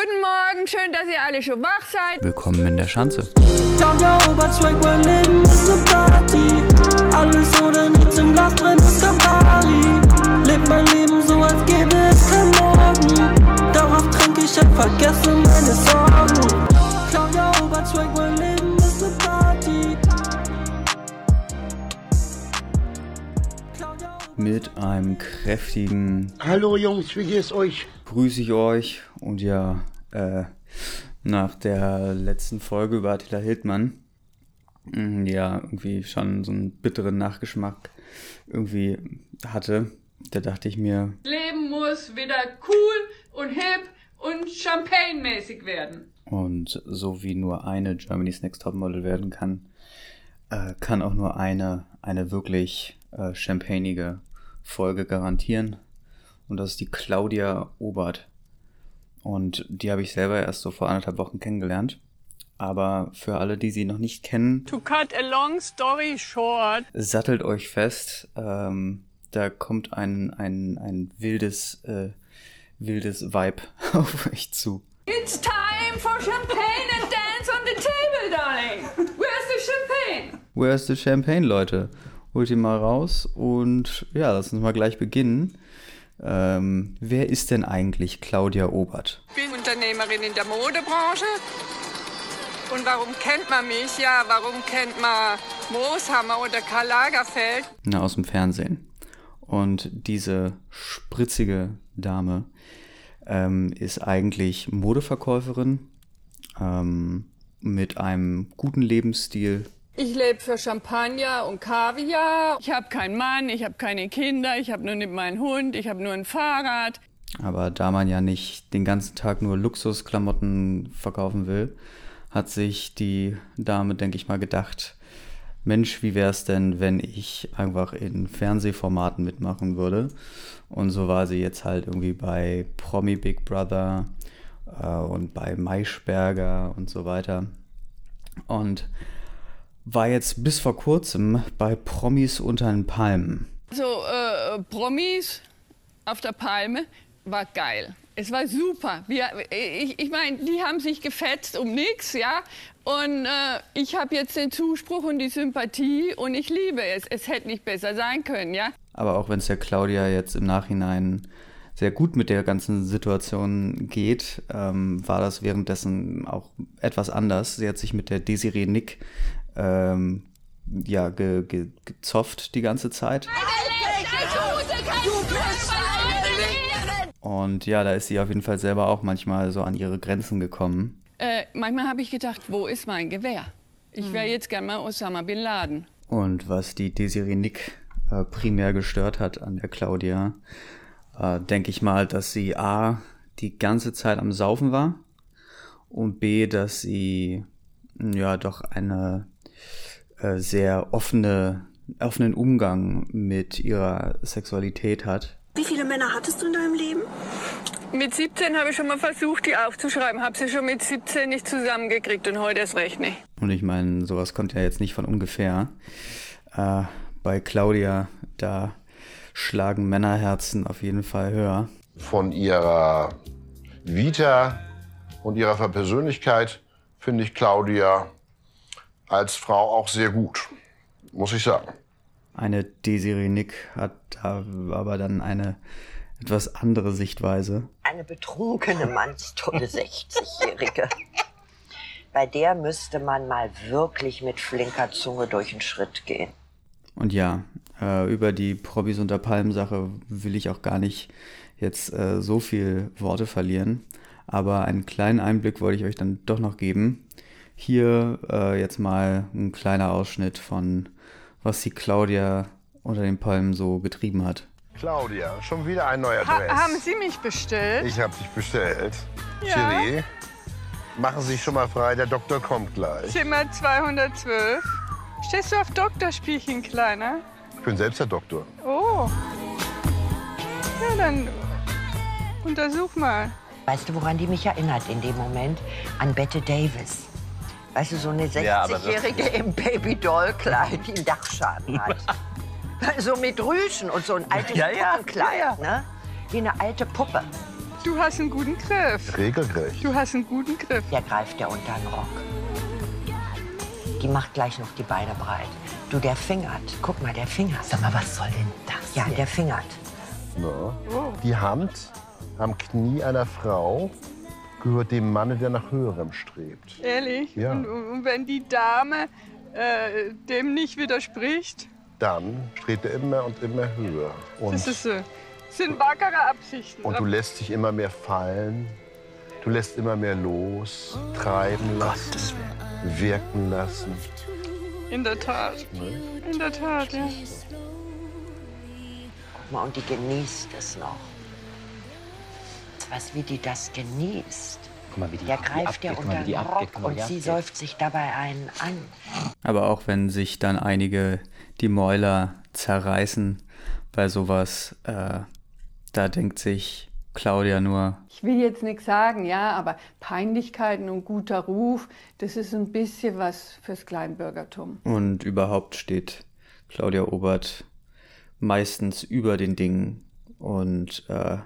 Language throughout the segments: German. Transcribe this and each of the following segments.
Guten Morgen, schön, dass ihr alle schon wach seid. Willkommen in der Schanze. Claudia Oberzweig, mein Leben ist Party. Alles oder nichts im Glas drin ist Campari. Leb mein Leben so, als gäbe es kein Morgen. Darauf trinke ich und vergesse meine Sorgen. Claudia Oberzweig, mein Leben ist Party. Claudia Mit einem kräftigen Hallo Jungs, wie geht's euch? Grüße ich euch und ja, äh, nach der letzten Folge über Attila Hildmann, die ja irgendwie schon so einen bitteren Nachgeschmack irgendwie hatte, da dachte ich mir, Leben muss wieder cool und hip und champagnemäßig werden. und so wie nur eine Germany's Next Topmodel werden kann, äh, kann auch nur eine, eine wirklich äh, champagnige Folge garantieren. Und das ist die Claudia Obert. Und die habe ich selber erst so vor anderthalb Wochen kennengelernt. Aber für alle, die sie noch nicht kennen, To cut a long story short. sattelt euch fest. Ähm, da kommt ein, ein, ein wildes, äh, wildes Vibe auf euch zu. It's time for champagne and dance on the table, darling. Where's the champagne? Where's the Champagne, Leute? Holt ihn mal raus und ja, lass uns mal gleich beginnen. Ähm, wer ist denn eigentlich Claudia Obert? Ich bin Unternehmerin in der Modebranche. Und warum kennt man mich? Ja, warum kennt man Mooshammer oder Karl Lagerfeld? Na, aus dem Fernsehen. Und diese spritzige Dame ähm, ist eigentlich Modeverkäuferin ähm, mit einem guten Lebensstil. Ich lebe für Champagner und Kaviar. Ich habe keinen Mann, ich habe keine Kinder, ich habe nur nicht meinen Hund, ich habe nur ein Fahrrad. Aber da man ja nicht den ganzen Tag nur Luxusklamotten verkaufen will, hat sich die Dame, denke ich mal, gedacht, Mensch, wie wäre es denn, wenn ich einfach in Fernsehformaten mitmachen würde? Und so war sie jetzt halt irgendwie bei Promi Big Brother äh, und bei Maischberger und so weiter. Und war jetzt bis vor kurzem bei Promis unter den Palmen. So, äh, Promis auf der Palme war geil. Es war super. Wir, ich ich meine, die haben sich gefetzt um nichts, ja. Und äh, ich habe jetzt den Zuspruch und die Sympathie und ich liebe es. Es hätte nicht besser sein können, ja. Aber auch wenn es der Claudia jetzt im Nachhinein sehr gut mit der ganzen Situation geht, ähm, war das währenddessen auch etwas anders. Sie hat sich mit der Desiree Nick ähm, ja, ge, ge, gezofft die ganze Zeit. Und ja, da ist sie auf jeden Fall selber auch manchmal so an ihre Grenzen gekommen. Äh, manchmal habe ich gedacht, wo ist mein Gewehr? Ich wäre jetzt gerne mal Osama Bin Laden. Und was die Desiree Nick äh, primär gestört hat an der Claudia, äh, denke ich mal, dass sie A, die ganze Zeit am Saufen war und B, dass sie ja doch eine äh, sehr offene, offenen Umgang mit ihrer Sexualität hat. Wie viele Männer hattest du in deinem Leben? Mit 17 habe ich schon mal versucht, die aufzuschreiben. Habe sie schon mit 17 nicht zusammengekriegt und heute erst recht nicht. Und ich meine, sowas kommt ja jetzt nicht von ungefähr. Äh, bei Claudia, da schlagen Männerherzen auf jeden Fall höher. Von ihrer Vita und ihrer Persönlichkeit finde ich Claudia als Frau auch sehr gut, muss ich sagen. Eine Desiree Nick hat da aber dann eine etwas andere Sichtweise. Eine betrunkene, mannstolle 60-Jährige. Bei der müsste man mal wirklich mit flinker Zunge durch den Schritt gehen. Und ja, äh, über die Promis unter Palmen-Sache will ich auch gar nicht jetzt äh, so viel Worte verlieren. Aber einen kleinen Einblick wollte ich euch dann doch noch geben. Hier äh, jetzt mal ein kleiner Ausschnitt von, was die Claudia unter den Palmen so getrieben hat. Claudia, schon wieder ein neuer Ha Dress. haben Sie mich bestellt? ich habe dich bestellt. Ja. Thierry, machen Sie sich schon mal frei, der Doktor kommt gleich. Zimmer 212. Stehst du auf Doktorspielchen, Kleiner? Ich bin selbst der Doktor. Oh. Ja, dann untersuch mal. Weißt du, woran die mich erinnert in dem Moment? An Bette Davis. Weißt du, so eine Ja, aber 60-Jährige im Baby-Doll-Kleid, die einen Dachschaden hat. so mit Rüschen und so ein altes Ja, ja, Puppenkleid, ja, ne? Wie eine alte Puppe. Du hast einen guten Griff. Regelrecht. Du hast einen guten Griff. Der greift der unter den Rock. Die macht gleich noch die Beine breit. Du, der fingert. Guck mal, der fingert. Sag mal, was soll denn das? Ja, der fingert. Ja. Die Hand am Knie einer Frau gehört dem Manne, der nach Höherem strebt. Ehrlich? Ja. Und, und wenn die Dame äh, dem nicht widerspricht, Dann strebt er immer und immer höher. Und, das ist, äh, sind wackere Absichten. und du lässt dich immer mehr fallen. Du lässt immer mehr los, treiben lassen, wirken lassen. In der Tat. In der Tat, ja. Guck mal, und die genießt es noch. Was, wie die das genießt. Guck mal, wie die, Der wie greift ja unter den. Rock mal, und sie abgeht. säuft sich dabei einen an. Aber auch wenn sich dann einige die Mäuler zerreißen bei sowas, äh, da denkt sich Claudia nur, Ich will jetzt nichts sagen, ja, aber Peinlichkeiten und guter Ruf, das ist ein bisschen was fürs Kleinbürgertum. und überhaupt steht Claudia Obert meistens über den Dingen und äh,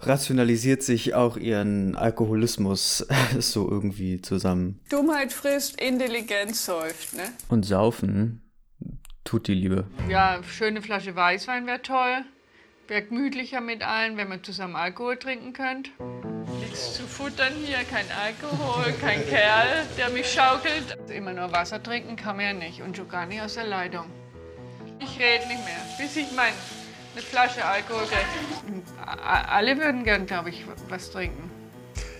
rationalisiert sich auch ihren Alkoholismus so irgendwie zusammen. Dummheit frisst, Intelligenz säuft, ne? Und saufen tut die Liebe. Ja, schöne Flasche Weißwein wäre toll. Wäre gemütlicher mit allen, wenn man zusammen Alkohol trinken könnte. Nichts zu futtern hier, kein Alkohol, kein Kerl, der mich schaukelt. Immer nur Wasser trinken kann man ja nicht und schon gar nicht aus der Leitung. Ich rede nicht mehr, bis ich mein, eine Flasche Alkohol Alle würden gern, glaube ich, was trinken.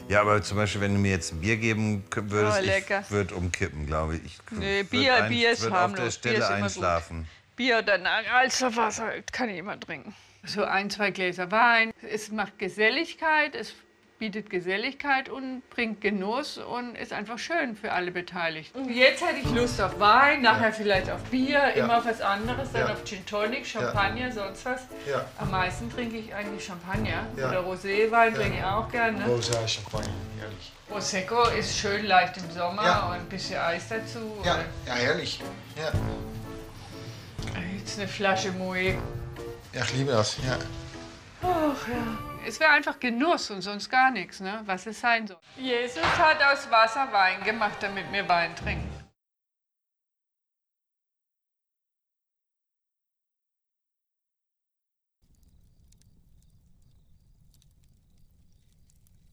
Ja, aber zum Beispiel, wenn du mir jetzt ein Bier geben würdest, Oh, lecker. ich würde umkippen, glaube ich. ich Nee, Bier- ein- Bier ist würd auf der harmlos. Bier Stelle ist immer gut. einschlafen. Bier oder Alsterwasser kann ich immer trinken. So ein, zwei Gläser Wein. Es macht Geselligkeit, es bietet Geselligkeit und bringt Genuss und ist einfach schön für alle Beteiligten. Und jetzt hätte ich Lust auf Wein, nachher vielleicht auf Bier, immer auf was anderes, dann Ja. auf Gin Tonic, Champagner, sonst was. Ja. Am meisten trinke ich eigentlich Champagner Ja. oder Roséwein trinke ich auch gerne. Rosa Champagne, herrlich. Prosecco ist schön leicht im Sommer Ja. und ein bisschen Eis dazu. Ja, ja, herrlich. Ja. Jetzt eine Flasche Moet. ja, ich liebe das. Ja. Ach ja. Es wäre einfach Genuss und sonst gar nichts, ne? was es sein soll. Jesus hat aus Wasser Wein gemacht, damit wir Wein trinken.